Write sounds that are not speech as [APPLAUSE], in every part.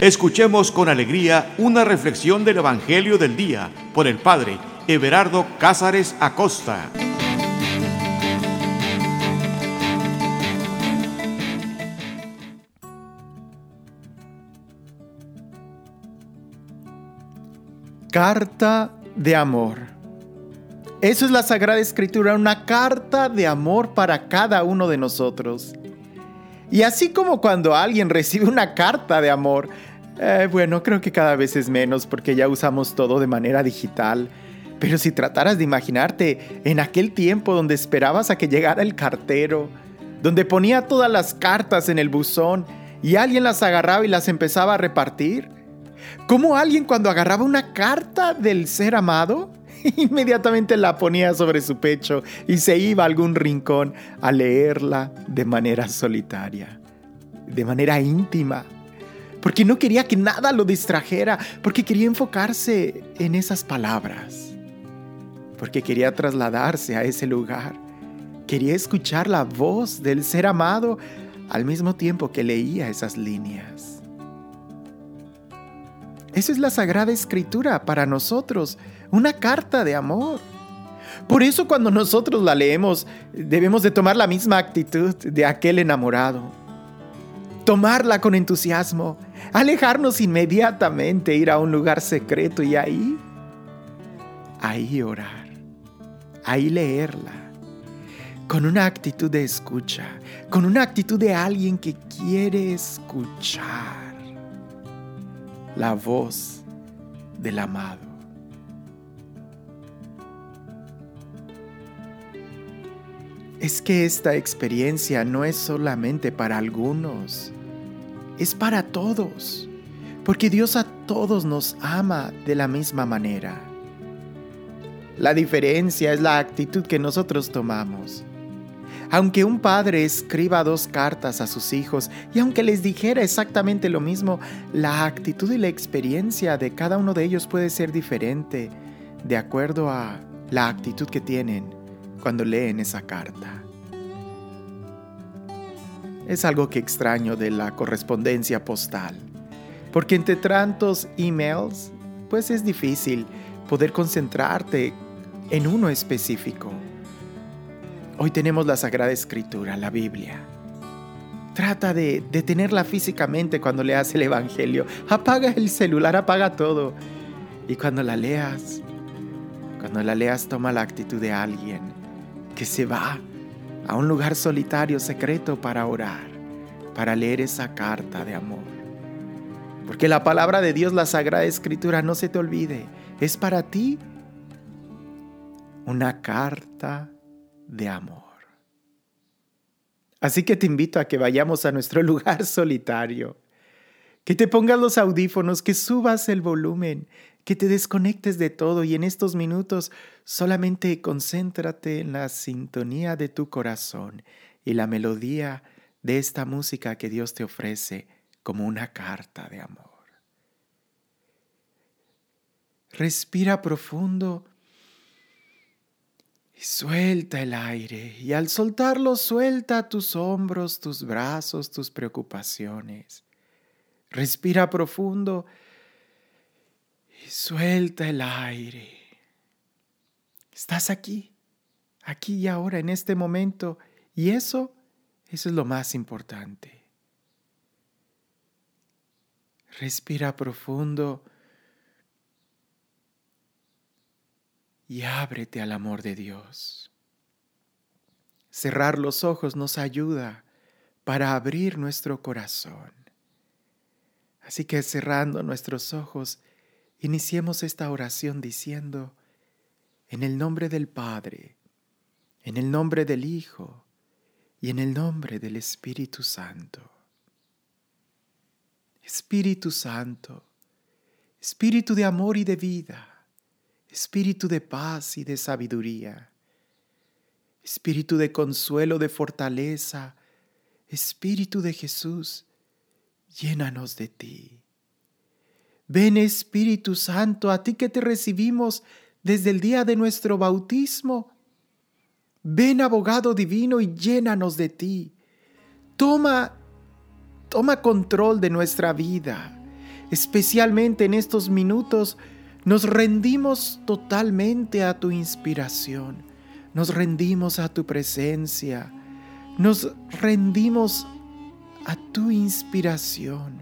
Escuchemos con alegría una reflexión del Evangelio del Día por el Padre Everardo Cázares Acosta. Carta de amor. Eso es la Sagrada Escritura, una carta de amor para cada uno de nosotros. Y así como cuando alguien recibe una carta de amor, eh, bueno, creo que cada vez es menos porque ya usamos todo de manera digital. Pero si trataras de imaginarte en aquel tiempo donde esperabas a que llegara el cartero, donde ponía todas las cartas en el buzón y alguien las agarraba y las empezaba a repartir, ¿cómo alguien cuando agarraba una carta del ser amado, [LAUGHS] inmediatamente la ponía sobre su pecho y se iba a algún rincón a leerla de manera solitaria, de manera íntima? Porque no quería que nada lo distrajera, porque quería enfocarse en esas palabras, porque quería trasladarse a ese lugar, quería escuchar la voz del ser amado al mismo tiempo que leía esas líneas. Esa es la Sagrada Escritura para nosotros, una carta de amor. Por eso cuando nosotros la leemos debemos de tomar la misma actitud de aquel enamorado tomarla con entusiasmo, alejarnos inmediatamente, ir a un lugar secreto y ahí, ahí orar, ahí leerla, con una actitud de escucha, con una actitud de alguien que quiere escuchar la voz del amado. Es que esta experiencia no es solamente para algunos es para todos, porque Dios a todos nos ama de la misma manera. La diferencia es la actitud que nosotros tomamos. Aunque un padre escriba dos cartas a sus hijos y aunque les dijera exactamente lo mismo, la actitud y la experiencia de cada uno de ellos puede ser diferente de acuerdo a la actitud que tienen cuando leen esa carta. Es algo que extraño de la correspondencia postal, porque entre tantos emails, pues es difícil poder concentrarte en uno específico. Hoy tenemos la Sagrada Escritura, la Biblia. Trata de, de tenerla físicamente cuando leas el Evangelio. Apaga el celular, apaga todo. Y cuando la leas, cuando la leas, toma la actitud de alguien que se va a un lugar solitario, secreto para orar, para leer esa carta de amor. Porque la palabra de Dios, la Sagrada Escritura, no se te olvide, es para ti una carta de amor. Así que te invito a que vayamos a nuestro [LAUGHS] lugar solitario, que te pongas los audífonos, que subas el volumen que te desconectes de todo y en estos minutos solamente concéntrate en la sintonía de tu corazón y la melodía de esta música que Dios te ofrece como una carta de amor. Respira profundo y suelta el aire y al soltarlo suelta tus hombros, tus brazos, tus preocupaciones. Respira profundo suelta el aire. Estás aquí, aquí y ahora, en este momento, y eso, eso es lo más importante. Respira profundo y ábrete al amor de Dios. Cerrar los ojos nos ayuda para abrir nuestro corazón. Así que cerrando nuestros ojos, Iniciemos esta oración diciendo, en el nombre del Padre, en el nombre del Hijo y en el nombre del Espíritu Santo. Espíritu Santo, Espíritu de amor y de vida, Espíritu de paz y de sabiduría, Espíritu de consuelo, de fortaleza, Espíritu de Jesús, llénanos de ti. Ven Espíritu Santo, a ti que te recibimos desde el día de nuestro bautismo. Ven abogado divino y llénanos de ti. Toma, toma control de nuestra vida. especialmente en estos minutos, nos rendimos totalmente a tu inspiración, nos rendimos a tu presencia, nos rendimos a tu inspiración,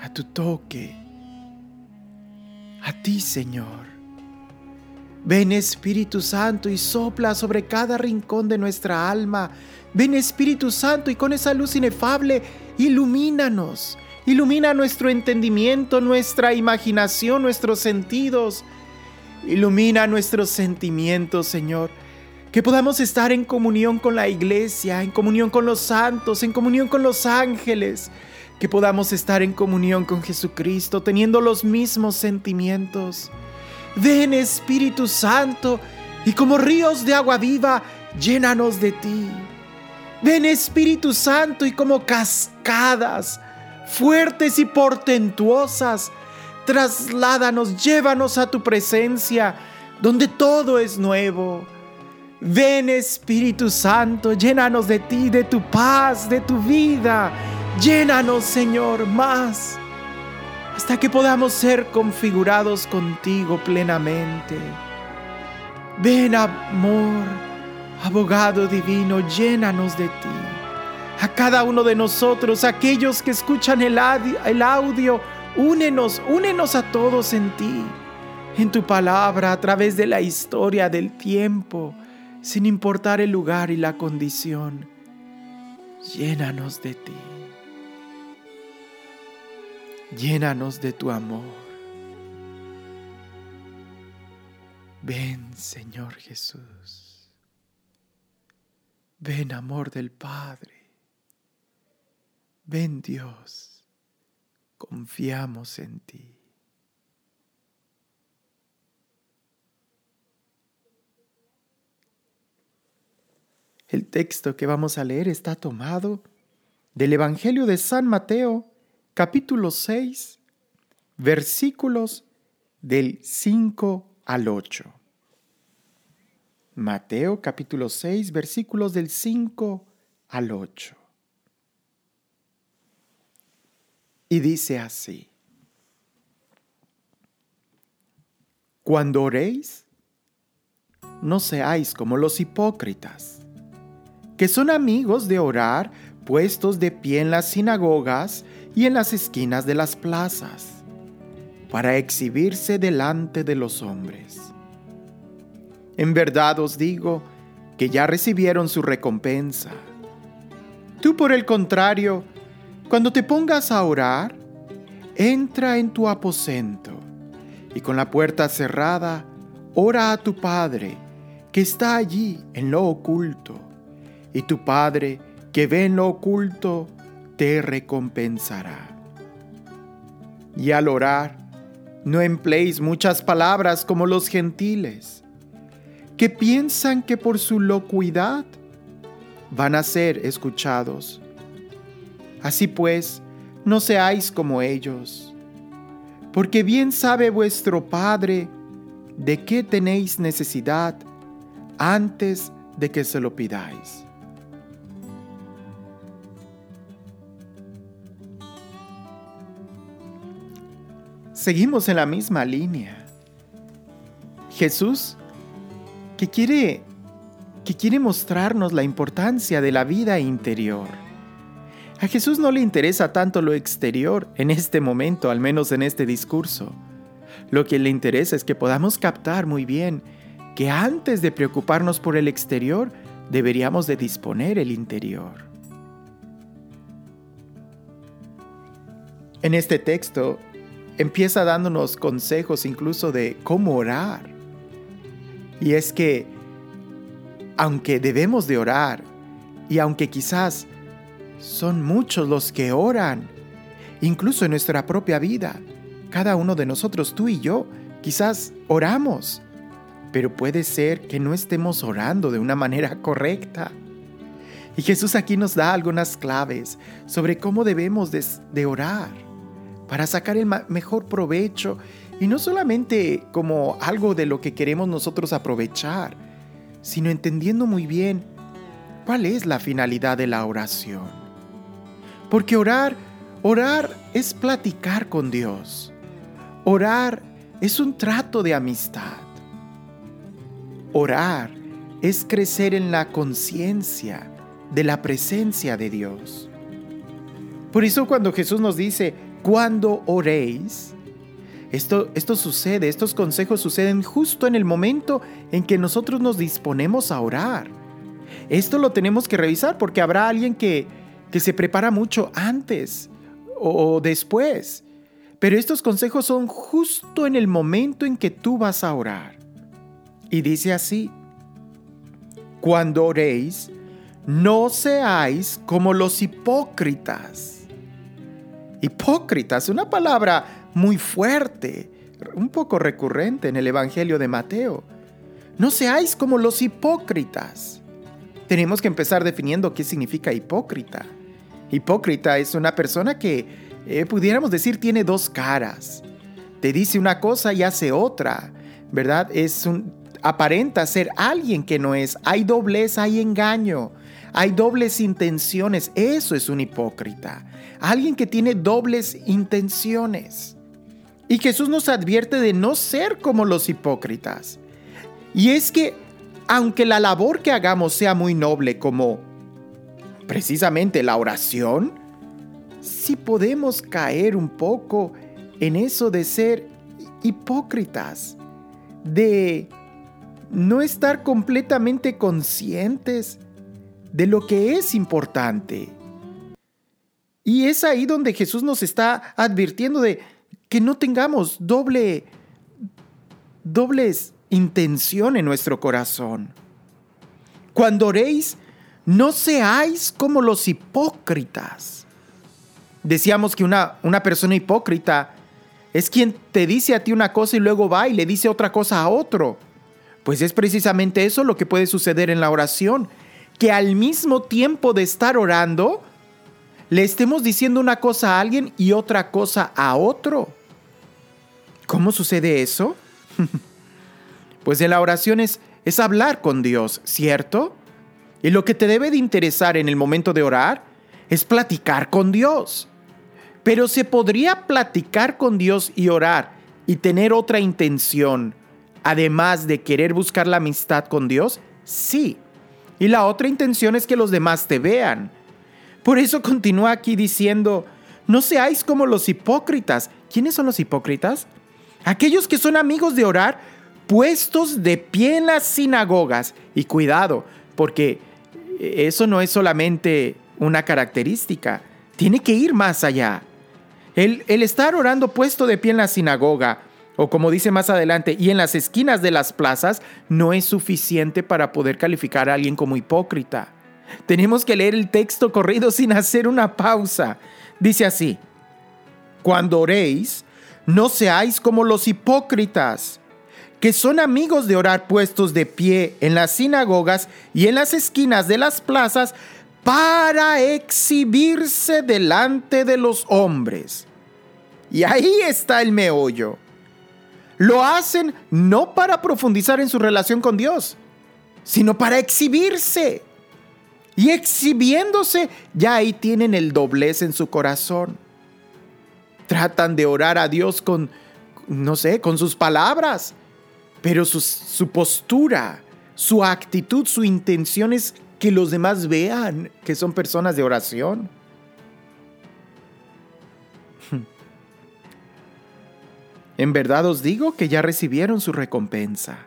a tu toque, a ti Señor. Ven Espíritu Santo y sopla sobre cada rincón de nuestra alma. Ven Espíritu Santo y con esa luz inefable ilumínanos. Ilumina nuestro entendimiento, nuestra imaginación, nuestros sentidos. Ilumina nuestros sentimientos, Señor. Que podamos estar en comunión con la iglesia, en comunión con los santos, en comunión con los ángeles. Que podamos estar en comunión con Jesucristo, teniendo los mismos sentimientos. Ven Espíritu Santo y como ríos de agua viva, llénanos de ti. Ven Espíritu Santo y como cascadas fuertes y portentuosas, trasládanos, llévanos a tu presencia, donde todo es nuevo. Ven Espíritu Santo, llénanos de ti, de tu paz, de tu vida. Llénanos, Señor, más hasta que podamos ser configurados contigo plenamente. Ven amor, abogado divino, llénanos de ti. A cada uno de nosotros, aquellos que escuchan el, audio, únenos, únenos a todos en ti, en tu palabra, a través de la historia del tiempo, sin importar el lugar y la condición. Llénanos de ti. Llénanos de tu amor. Ven, Señor Jesús. Ven, amor del Padre. Ven, Dios. Confiamos en ti. El texto que vamos a leer está tomado del Evangelio de San Mateo, capítulo 6, versículos del 5 al 8. Mateo capítulo 6, versículos del 5 al 8. Y dice así, Cuando oréis, no seáis como los hipócritas, que son amigos de orar puestos de pie en las sinagogas y en las esquinas de las plazas, para exhibirse delante de los hombres. En verdad os digo que ya recibieron su recompensa. Tú por el contrario, cuando te pongas a orar, entra en tu aposento y con la puerta cerrada, ora a tu Padre que está allí en lo oculto, y tu Padre que ve en lo oculto, te recompensará. Y al orar, no empleéis muchas palabras como los gentiles, que piensan que por su locuidad van a ser escuchados. Así pues, no seáis como ellos, porque bien sabe vuestro Padre de qué tenéis necesidad antes de que se lo pidáis. Seguimos en la misma línea. Jesús, que quiere, que quiere mostrarnos la importancia de la vida interior. A Jesús no le interesa tanto lo exterior en este momento, al menos en este discurso. Lo que le interesa es que podamos captar muy bien que antes de preocuparnos por el exterior, deberíamos de disponer el interior. En este texto, empieza dándonos consejos incluso de cómo orar. Y es que, aunque debemos de orar, y aunque quizás son muchos los que oran, incluso en nuestra propia vida, cada uno de nosotros, tú y yo, quizás oramos, pero puede ser que no estemos orando de una manera correcta. Y Jesús aquí nos da algunas claves sobre cómo debemos de, orar para sacar el mejor provecho y no solamente como algo de lo que queremos nosotros aprovechar, sino entendiendo muy bien cuál es la finalidad de la oración. Porque orar, Orar es platicar con Dios. Orar es un trato de amistad. Orar es crecer en la conciencia de la presencia de Dios. Por eso cuando Jesús nos dice, cuando oréis, esto, esto sucede, estos consejos suceden justo en el momento en que nosotros nos disponemos a orar. Esto lo tenemos que revisar porque habrá alguien que, que se prepara mucho antes o después. Pero estos consejos son justo en el momento en que tú vas a orar. Y dice así, cuando oréis, no seáis como los hipócritas. Hipócritas, una palabra muy fuerte, un poco recurrente en el Evangelio de Mateo. No seáis como los hipócritas. Tenemos que empezar definiendo qué significa hipócrita. Hipócrita es una persona que, eh, pudiéramos decir, tiene dos caras. Te dice una cosa y hace otra, ¿verdad? Es un, aparenta ser alguien que no es. Hay doblez, hay engaño. Hay dobles intenciones. Eso es un hipócrita. Alguien que tiene dobles intenciones. Y Jesús nos advierte de no ser como los hipócritas. Y es que, aunque la labor que hagamos sea muy noble como precisamente la oración, sí podemos caer un poco en eso de ser hipócritas, de no estar completamente conscientes de lo que es importante. Y es ahí donde Jesús nos está advirtiendo de que no tengamos doble, dobles intención en nuestro corazón. Cuando oréis, no seáis como los hipócritas. Decíamos que una, una persona hipócrita es quien te dice a ti una cosa y luego va y le dice otra cosa a otro. Pues es precisamente eso lo que puede suceder en la oración, que al mismo tiempo de estar orando, le estemos diciendo una cosa a alguien y otra cosa a otro. ¿Cómo sucede eso? [LAUGHS] pues en la oración es, es hablar con Dios, ¿cierto? Y lo que te debe de interesar en el momento de orar es platicar con Dios. Pero se podría platicar con Dios y orar y tener otra intención además de querer buscar la amistad con Dios? Sí. Y la otra intención es que los demás te vean. Por eso continúa aquí diciendo, no seáis como los hipócritas. ¿Quiénes son los hipócritas? Aquellos que son amigos de orar, puestos de pie en las sinagogas. Y cuidado, porque eso no es solamente una característica, tiene que ir más allá. El, el estar orando puesto de pie en la sinagoga o como dice más adelante, y en las esquinas de las plazas, no es suficiente para poder calificar a alguien como hipócrita. Tenemos que leer el texto corrido sin hacer una pausa. Dice así, cuando oréis, no seáis como los hipócritas, que son amigos de orar puestos de pie en las sinagogas y en las esquinas de las plazas para exhibirse delante de los hombres. Y ahí está el meollo. Lo hacen no para profundizar en su relación con Dios, sino para exhibirse. Y exhibiéndose, ya ahí tienen el doblez en su corazón. Tratan de orar a Dios con, no sé, con sus palabras, pero su, su postura, su actitud, su intención es que los demás vean que son personas de oración. En verdad os digo que ya recibieron su recompensa.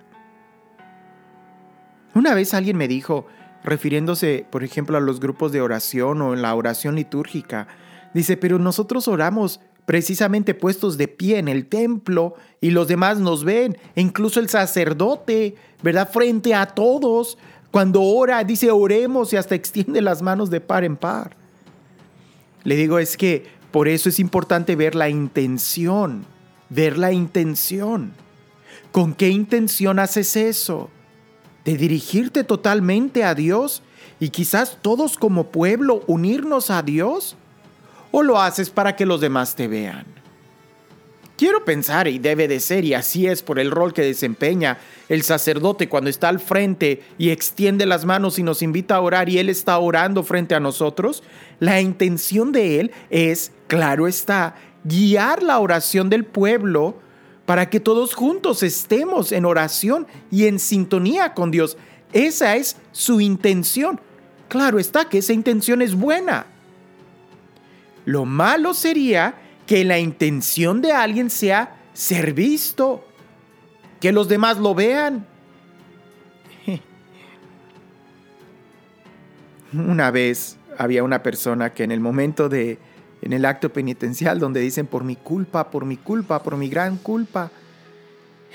Una vez alguien me dijo, refiriéndose, por ejemplo, a los grupos de oración o en la oración litúrgica, dice, pero nosotros oramos precisamente puestos de pie en el templo y los demás nos ven, e incluso el sacerdote, ¿verdad? Frente a todos, cuando ora, dice, oremos y hasta extiende las manos de par en par. Le digo, es que por eso es importante ver la intención ver la intención. ¿Con qué intención haces eso? ¿De dirigirte totalmente a Dios y quizás todos como pueblo unirnos a Dios? ¿O lo haces para que los demás te vean? Quiero pensar, y debe de ser, y así es por el rol que desempeña el sacerdote cuando está al frente y extiende las manos y nos invita a orar y él está orando frente a nosotros, la intención de él es, claro está, guiar la oración del pueblo para que todos juntos estemos en oración y en sintonía con Dios. Esa es su intención. Claro está que esa intención es buena. Lo malo sería que la intención de alguien sea ser visto, que los demás lo vean. [LAUGHS] Una vez había una persona que en el momento de, en el acto penitencial donde dicen por mi culpa, por mi culpa, por mi gran culpa,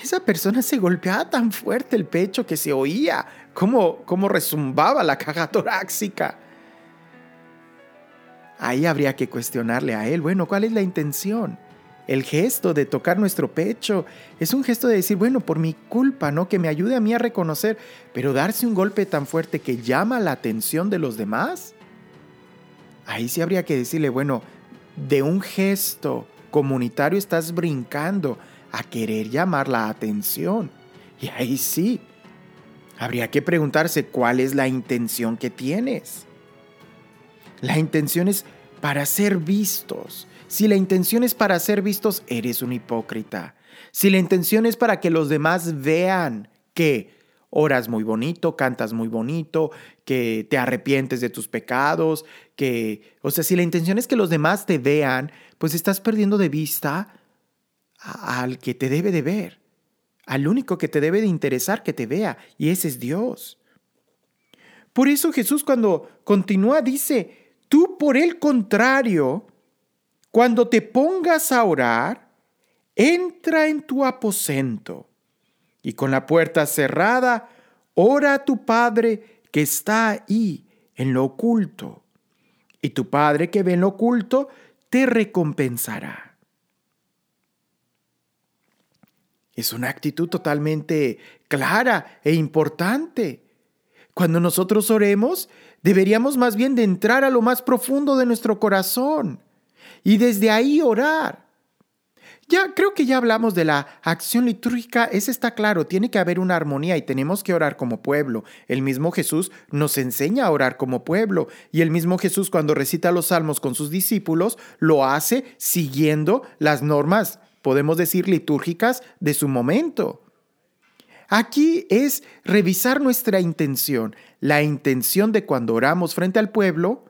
esa persona se golpeaba tan fuerte el pecho que se oía cómo, cómo resumbaba la caja [LAUGHS] torácica. Ahí habría que cuestionarle a él, bueno, ¿cuál es la intención? El gesto de tocar nuestro pecho es un gesto de decir, bueno, por mi culpa, ¿no? Que me ayude a mí a reconocer, pero darse un golpe tan fuerte que llama la atención de los demás. Ahí sí habría que decirle, bueno, de un gesto comunitario estás brincando a querer llamar la atención. Y ahí sí, habría que preguntarse cuál es la intención que tienes. La intención es para ser vistos. Si la intención es para ser vistos, eres un hipócrita. Si la intención es para que los demás vean que oras muy bonito, cantas muy bonito, que te arrepientes de tus pecados, que, o sea, si la intención es que los demás te vean, pues estás perdiendo de vista al que te debe de ver, al único que te debe de interesar que te vea, y ese es Dios. Por eso Jesús cuando continúa dice, Tú, por el contrario, cuando te pongas a orar, entra en tu aposento y con la puerta cerrada, ora a tu Padre que está ahí en lo oculto. Y tu Padre que ve en lo oculto te recompensará. Es una actitud totalmente clara e importante. Cuando nosotros oremos, Deberíamos más bien de entrar a lo más profundo de nuestro corazón y desde ahí orar. Ya creo que ya hablamos de la acción litúrgica, ese está claro, tiene que haber una armonía y tenemos que orar como pueblo. El mismo Jesús nos enseña a orar como pueblo y el mismo Jesús cuando recita los salmos con sus discípulos lo hace siguiendo las normas, podemos decir, litúrgicas de su momento. Aquí es revisar nuestra intención, la intención de cuando oramos frente al pueblo,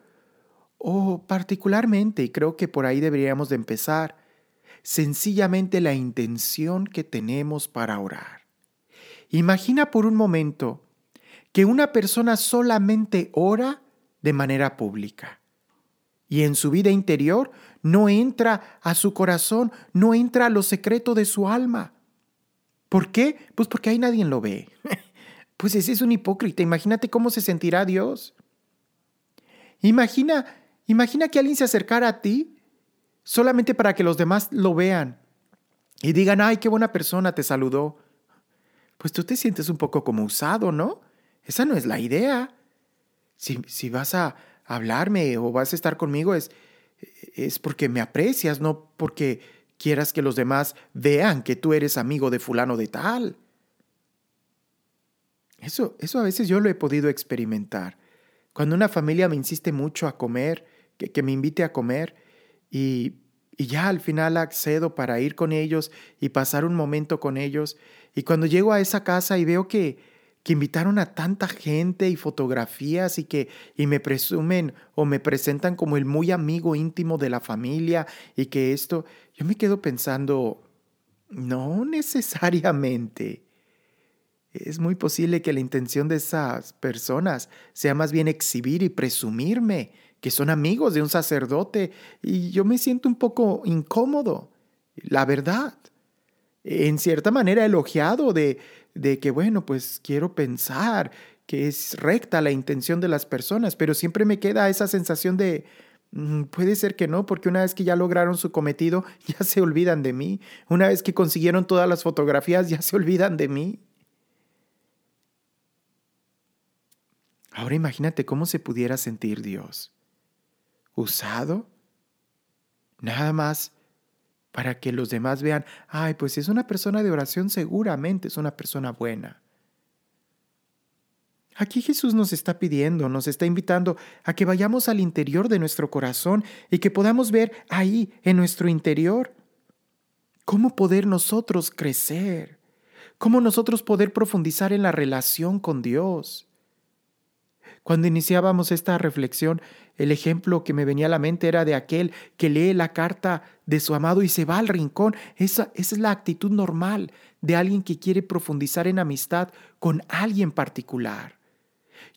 o particularmente, y creo que por ahí deberíamos de empezar, sencillamente la intención que tenemos para orar. Imagina por un momento que una persona solamente ora de manera pública y en su vida interior no entra a su corazón, no entra a lo secreto de su alma. ¿Por qué? Pues porque ahí nadie lo ve. [LAUGHS] pues ese es un hipócrita. Imagínate cómo se sentirá Dios. Imagina, imagina que alguien se acercara a ti solamente para que los demás lo vean y digan, ay, qué buena persona te saludó. Pues tú te sientes un poco como usado, ¿no? Esa no es la idea. Si, si vas a hablarme o vas a estar conmigo es, es porque me aprecias, no porque quieras que los demás vean que tú eres amigo de fulano de tal. Eso, eso a veces yo lo he podido experimentar. Cuando una familia me insiste mucho a comer, que, que me invite a comer, y, y ya al final accedo para ir con ellos y pasar un momento con ellos, y cuando llego a esa casa y veo que, que invitaron a tanta gente y fotografías y que y me presumen o me presentan como el muy amigo íntimo de la familia y que esto, yo me quedo pensando, no necesariamente. Es muy posible que la intención de esas personas sea más bien exhibir y presumirme que son amigos de un sacerdote y yo me siento un poco incómodo, la verdad. En cierta manera elogiado de, de que, bueno, pues quiero pensar que es recta la intención de las personas, pero siempre me queda esa sensación de, mm, puede ser que no, porque una vez que ya lograron su cometido, [LAUGHS] ya se olvidan de mí. Una vez que consiguieron todas las fotografías, ya se olvidan de mí. Ahora imagínate cómo se pudiera sentir Dios. ¿Usado? Nada más para que los demás vean, ay, pues es una persona de oración, seguramente es una persona buena. Aquí Jesús nos está pidiendo, nos está invitando a que vayamos al interior de nuestro corazón y que podamos ver ahí, en nuestro interior, cómo poder nosotros crecer, cómo nosotros poder profundizar en la relación con Dios. Cuando iniciábamos esta reflexión, el ejemplo que me venía a la mente era de aquel que lee la carta de su amado y se va al rincón. Esa, es la actitud normal de alguien que quiere profundizar en amistad con alguien particular.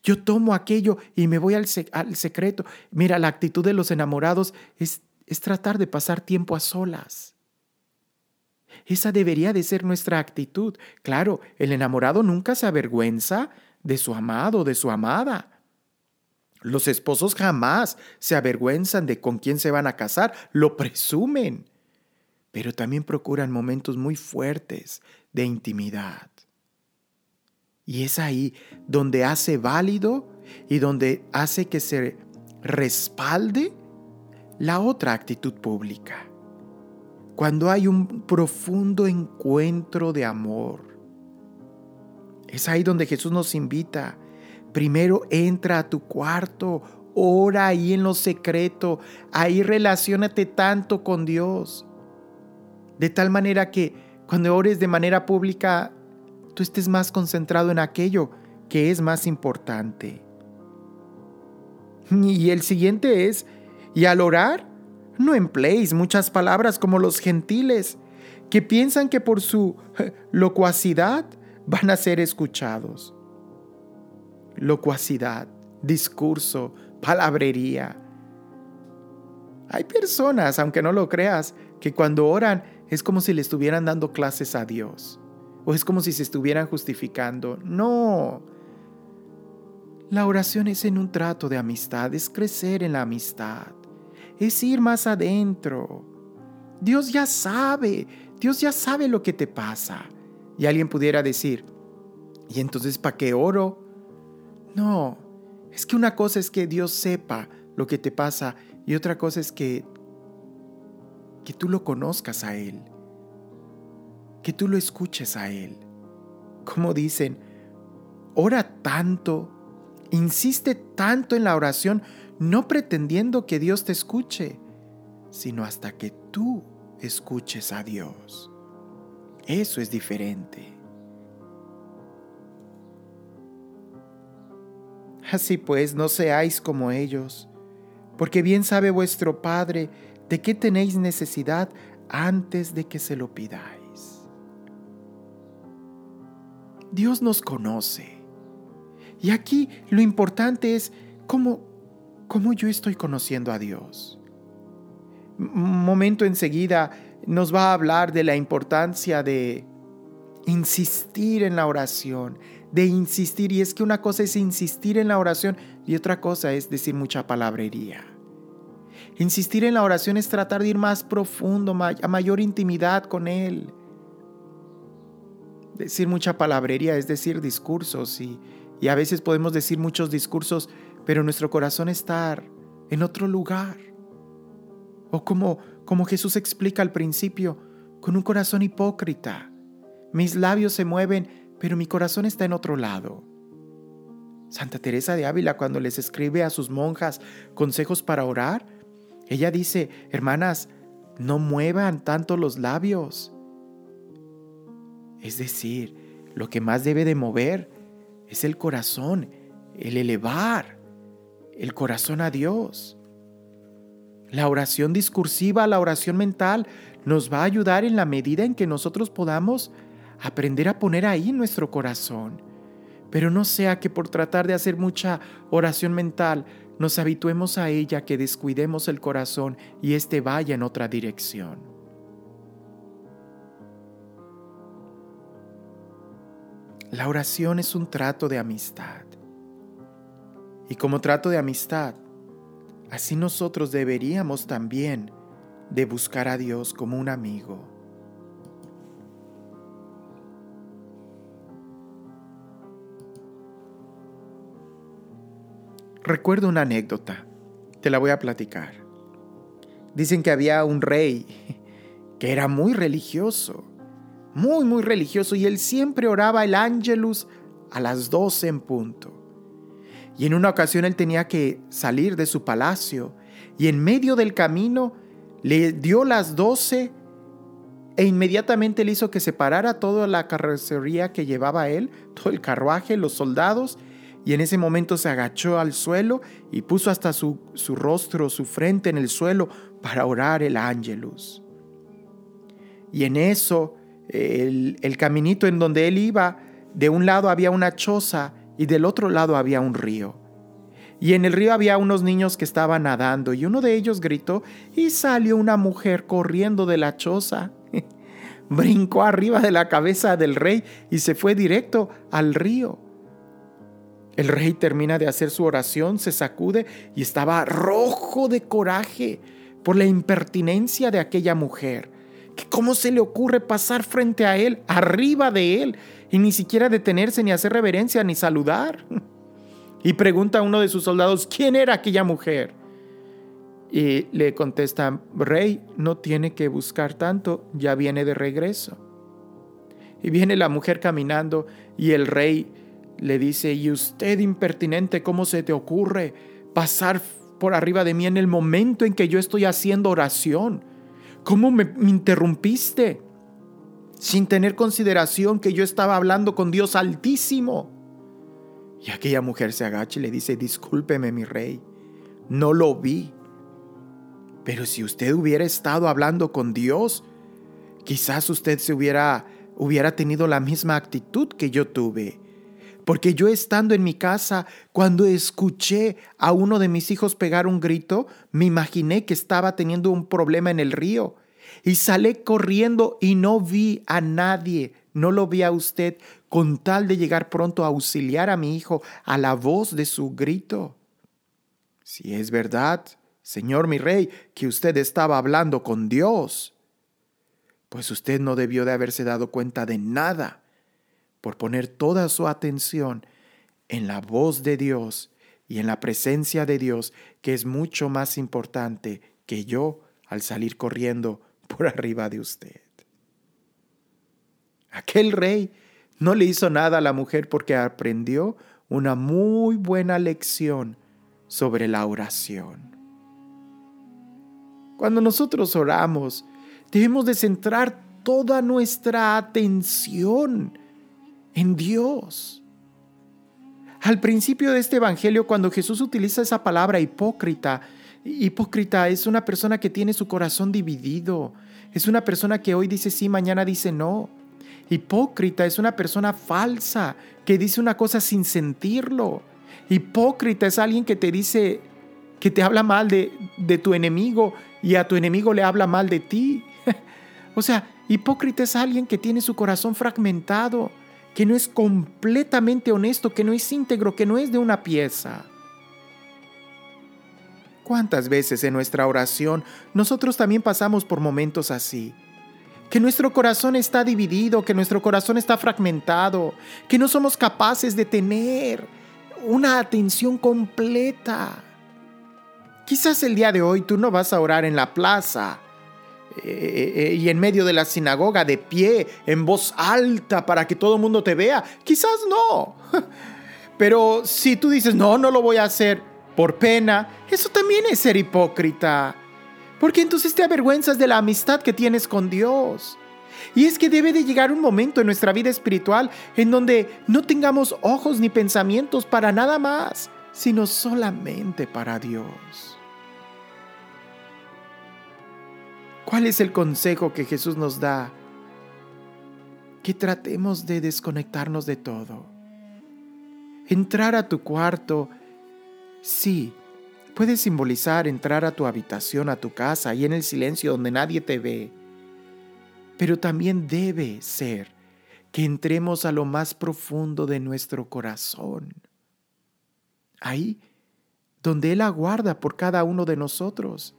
Yo tomo aquello y me voy al, al secreto. Mira, la actitud de los enamorados es, es tratar de pasar tiempo a solas. Esa debería de ser nuestra actitud. Claro, el enamorado nunca se avergüenza de su amado, de su amada. Los esposos jamás se avergüenzan de con quién se van a casar, lo presumen, pero también procuran momentos muy fuertes de intimidad. Y es ahí donde hace válido y donde hace que se respalde la otra actitud pública. Cuando hay un profundo encuentro de amor. Es ahí donde Jesús nos invita. Primero entra a tu cuarto, ora ahí en lo secreto, ahí relacionate tanto con Dios. De tal manera que cuando ores de manera pública tú estés más concentrado en aquello que es más importante. Y el siguiente es, y al orar, no empleéis muchas palabras como los gentiles, que piensan que por su locuacidad van a ser escuchados. Locuacidad, discurso, palabrería. Hay personas, aunque no lo creas, que cuando oran es como si le estuvieran dando clases a Dios o es como si se estuvieran justificando. No. La oración es en un trato de amistad, es crecer en la amistad, es ir más adentro. Dios ya sabe, Dios ya sabe lo que te pasa. Y alguien pudiera decir, ¿y entonces para qué oro? No, es que una cosa es que Dios sepa lo que te pasa y otra cosa es que que tú lo conozcas a él que tú lo escuches a Él. Como dicen, ora tanto, insiste tanto en la oración, no pretendiendo que Dios te escuche, sino hasta que tú escuches a Dios. Eso es diferente. Así pues, no seáis como ellos, porque bien sabe vuestro Padre de qué tenéis necesidad antes de que se lo pidáis. Dios nos conoce. Y aquí lo importante es cómo, cómo yo estoy conociendo a Dios. Momento enseguida nos va a hablar de la importancia de insistir en la oración, de insistir. Y es que una cosa es insistir en la oración y otra cosa es decir mucha palabrería. Insistir en la oración es tratar de ir más profundo, a mayor intimidad con Él decir mucha palabrería, es decir, discursos y, y a veces podemos decir muchos discursos, pero nuestro corazón está en otro lugar. O como, como Jesús explica al principio, con un corazón hipócrita. Mis labios se mueven, pero mi corazón está en otro lado. Santa Teresa de Ávila cuando les escribe a sus monjas consejos para orar, ella dice, hermanas, no muevan tanto los labios, es decir, lo que más debe de mover es el corazón, el elevar el corazón a Dios. La oración discursiva, la oración mental, nos va a ayudar en la medida en que nosotros podamos aprender a poner ahí nuestro corazón. Pero no sea que por tratar de hacer mucha oración mental nos habituemos a ella, que descuidemos el corazón y éste vaya en otra dirección. La oración es un trato de amistad. Y como trato de amistad, así nosotros deberíamos también de buscar a Dios como un amigo. Recuerdo una anécdota, te la voy a platicar. Dicen que había un rey que era muy religioso, muy, muy religioso, y él siempre oraba el ángelus a las doce en punto. Y en una ocasión él tenía que salir de su palacio, y en medio del camino le dio las doce e inmediatamente le hizo que separara toda la carrocería que llevaba él, todo el carruaje, los soldados, y en ese momento se agachó al suelo y puso hasta su, su rostro, su frente en el suelo para orar el ángelus. Y en eso, el, el caminito en donde él iba, de un lado había una choza y del otro lado había un río. Y en el río había unos niños que estaban nadando y uno de ellos gritó y salió una mujer corriendo de la choza. [LAUGHS] Brincó arriba de la cabeza del rey y se fue directo al río. El rey termina de hacer su oración, se sacude y estaba rojo de coraje por la impertinencia de aquella mujer. Cómo se le ocurre pasar frente a él, arriba de él, y ni siquiera detenerse ni hacer reverencia ni saludar. [LAUGHS] Y pregunta a uno de sus soldados, ¿quién era aquella mujer? Y le contesta, rey, no tiene que buscar tanto, ya viene de regreso. Y viene la mujer caminando y el rey le dice, y usted impertinente, ¿cómo se te ocurre pasar por arriba de mí en el momento en que yo estoy haciendo oración? ¿Cómo me, interrumpiste? Sin tener consideración que yo estaba hablando con Dios altísimo. Y aquella mujer se agacha y le dice, discúlpeme mi rey, no lo vi. Pero si usted hubiera estado hablando con Dios, quizás usted se hubiera, hubiera tenido la misma actitud que yo tuve. Porque yo estando en mi casa, cuando escuché a uno de mis hijos pegar un grito, me imaginé que estaba teniendo un problema en el río. Y salí corriendo y no vi a nadie, no lo vi a usted, con tal de llegar pronto a auxiliar a mi hijo a la voz de su grito. Si es verdad, Señor mi rey, que usted estaba hablando con Dios, pues usted no debió de haberse dado cuenta de nada por poner toda su atención en la voz de Dios y en la presencia de Dios, que es mucho más importante que yo al salir corriendo [LAUGHS] por arriba de usted. Aquel rey no le hizo nada a la mujer porque aprendió una muy buena lección sobre la oración. Cuando nosotros oramos, debemos de centrar toda nuestra atención en Dios. Al principio de este Evangelio, cuando Jesús utiliza esa palabra hipócrita, hipócrita es una persona que tiene su corazón dividido, es una persona que hoy dice sí, mañana dice no. Hipócrita es una persona falsa que dice una cosa sin sentirlo. Hipócrita es alguien que te dice, que te habla mal de, de tu enemigo y a tu enemigo le habla mal de ti. [LAUGHS] o sea, hipócrita es alguien que tiene su corazón fragmentado, que no es completamente honesto, que no es íntegro, que no es de una pieza. ¿Cuántas veces en nuestra oración nosotros también pasamos por momentos así? Que nuestro corazón está dividido, que nuestro corazón está fragmentado, que no somos capaces de tener una atención completa. Quizás el día de hoy tú no vas a orar en la plaza, eh, eh, y en medio de la sinagoga de pie, en voz alta para que todo el mundo te vea. Quizás no. [LAUGHS] Pero si tú dices, no, no lo voy a hacer por pena, eso también es ser hipócrita. Porque entonces te avergüenzas de la amistad que tienes con Dios. Y es que debe de llegar un momento en nuestra vida espiritual en donde no tengamos ojos ni pensamientos para nada más, sino solamente para Dios. ¿Cuál es el consejo que Jesús nos da? Que tratemos de desconectarnos de todo. Entrar a tu cuarto, sí, puede simbolizar entrar a tu habitación, a tu casa, y en el silencio donde nadie te ve. Pero también debe ser que entremos a lo más profundo de nuestro corazón. Ahí donde Él aguarda por cada uno de nosotros.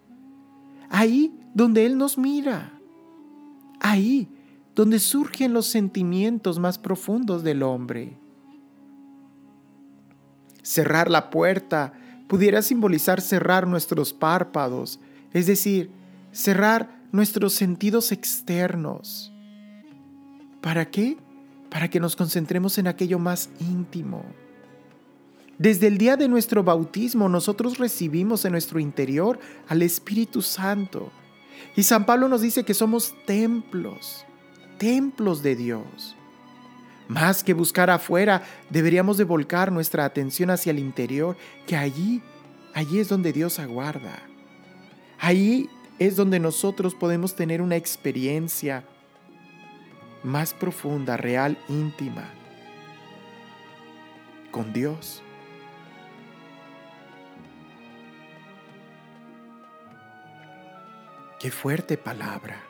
Ahí donde Él nos mira. Ahí donde surgen los sentimientos más profundos del hombre. Cerrar la puerta pudiera simbolizar cerrar nuestros párpados, es decir, cerrar nuestros sentidos externos. ¿Para qué? Para que nos concentremos en aquello más íntimo. Desde el día de nuestro bautismo nosotros recibimos en nuestro interior al Espíritu Santo. Y San Pablo nos dice que somos templos, templos de Dios. Más que buscar afuera, deberíamos de volcar nuestra atención hacia el interior, que allí, allí es donde Dios aguarda. Ahí es donde nosotros podemos tener una experiencia más profunda, real, íntima con Dios. Qué fuerte palabra.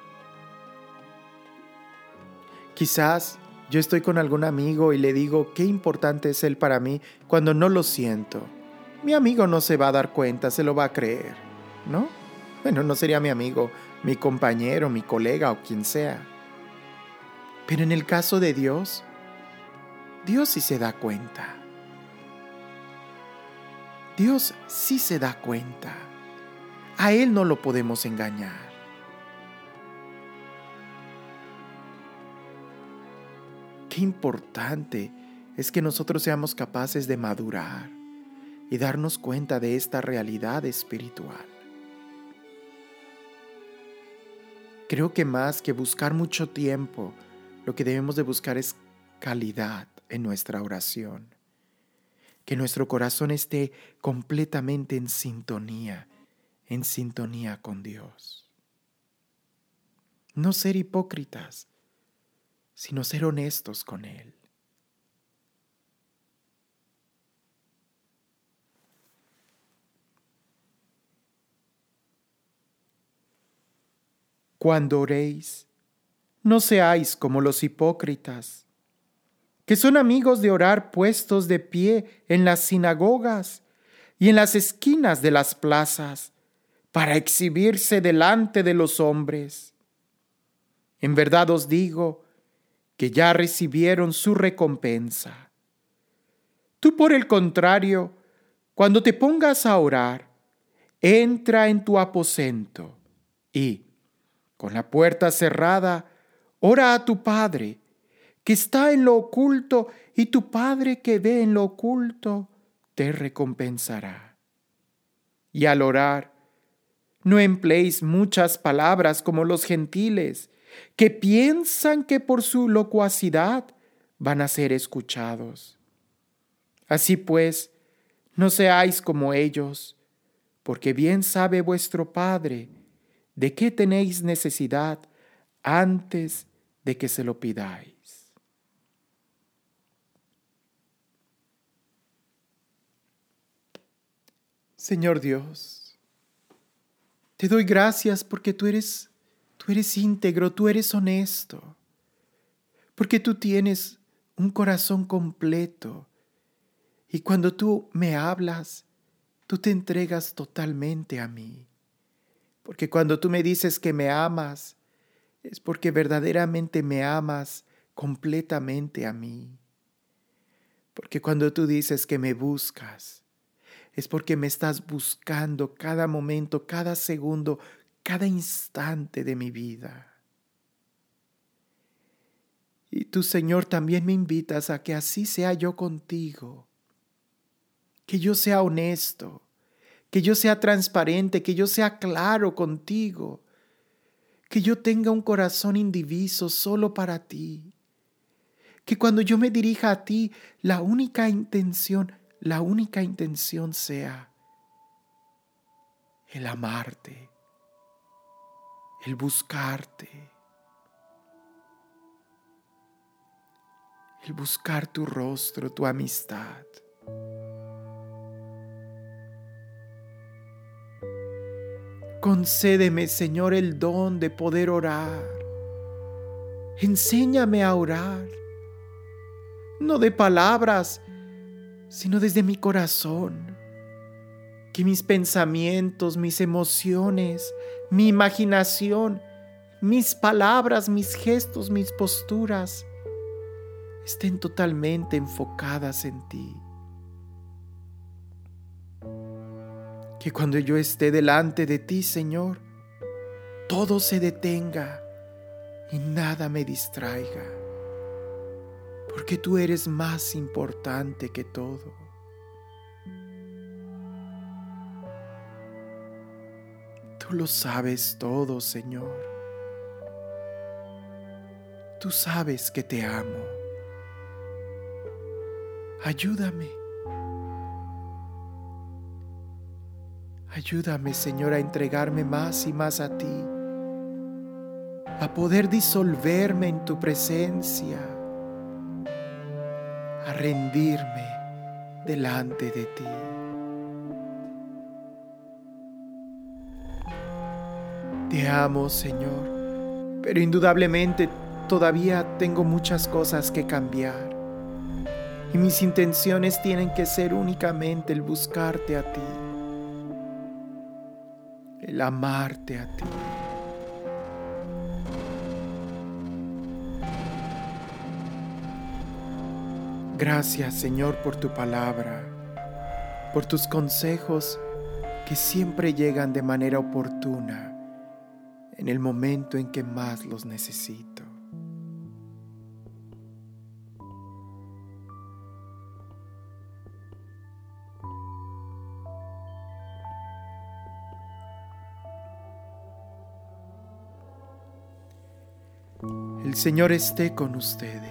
Quizás yo estoy con algún amigo y le digo qué importante es él para mí cuando no lo siento. Mi amigo no se va a dar cuenta, se lo va a creer, ¿no? Bueno, no sería mi amigo, mi compañero, mi colega o quien sea. Pero en el caso de Dios, Dios sí se da cuenta. Dios sí se da cuenta. A Él no lo podemos engañar. Qué importante es que nosotros seamos capaces de madurar y darnos cuenta de esta realidad espiritual. Creo que más que buscar mucho tiempo, lo que debemos de buscar es calidad en nuestra oración. Que nuestro corazón esté completamente en sintonía, en sintonía con Dios. No ser hipócritas, sino ser honestos con Él. Cuando oréis, no seáis como los hipócritas, que son amigos de orar puestos de pie en las sinagogas y en las esquinas de las plazas, para exhibirse delante de los hombres. En verdad os digo que ya recibieron su recompensa. Tú, por el contrario, cuando te pongas a orar, entra en tu aposento y, con la puerta cerrada, ora a tu Padre, que está en lo oculto, y tu Padre que ve en lo oculto, te recompensará. Y al orar, no empleéis muchas palabras como los gentiles, que piensan que por su locuacidad van a ser escuchados. Así pues, no seáis como ellos, porque bien sabe vuestro Padre de qué tenéis necesidad antes de que se lo pidáis. Señor Dios, te doy gracias porque tú eres tú eres íntegro, tú eres honesto, porque tú tienes un corazón completo y cuando tú me hablas, tú te entregas totalmente a mí. Porque cuando tú me dices que me amas, es porque verdaderamente me amas completamente a mí. Porque cuando tú dices que me buscas, es porque me estás buscando cada momento, cada segundo, cada instante de mi vida. Y tú, Señor, también me invitas a que así sea yo contigo, que yo sea honesto, que yo sea transparente, que yo sea claro contigo, que yo tenga un corazón indiviso solo para ti, que cuando yo me dirija a ti, la única intención, la única intención sea el amarte, el buscarte, el buscar tu rostro, tu amistad. Concédeme, Señor, el don de poder orar. Enséñame a orar, no de palabras, sino desde mi corazón. Que mis pensamientos, mis emociones, mi imaginación, mis palabras, mis gestos, mis posturas estén totalmente enfocadas en ti. que cuando yo esté delante de ti, Señor, todo se detenga y nada me distraiga, porque tú eres más importante que todo. Tú lo sabes todo, Señor. Tú sabes que te amo. Ayúdame. Ayúdame, Señor, a entregarme más y más a ti, a poder disolverme en tu presencia, a rendirme delante de ti. Te amo, Señor, pero indudablemente todavía tengo muchas cosas que cambiar. Y mis intenciones tienen que ser únicamente el buscarte a ti, el amarte a ti. Gracias Señor por tu palabra, por tus consejos que siempre llegan de manera oportuna en el momento en que más los necesito. El Señor esté con ustedes.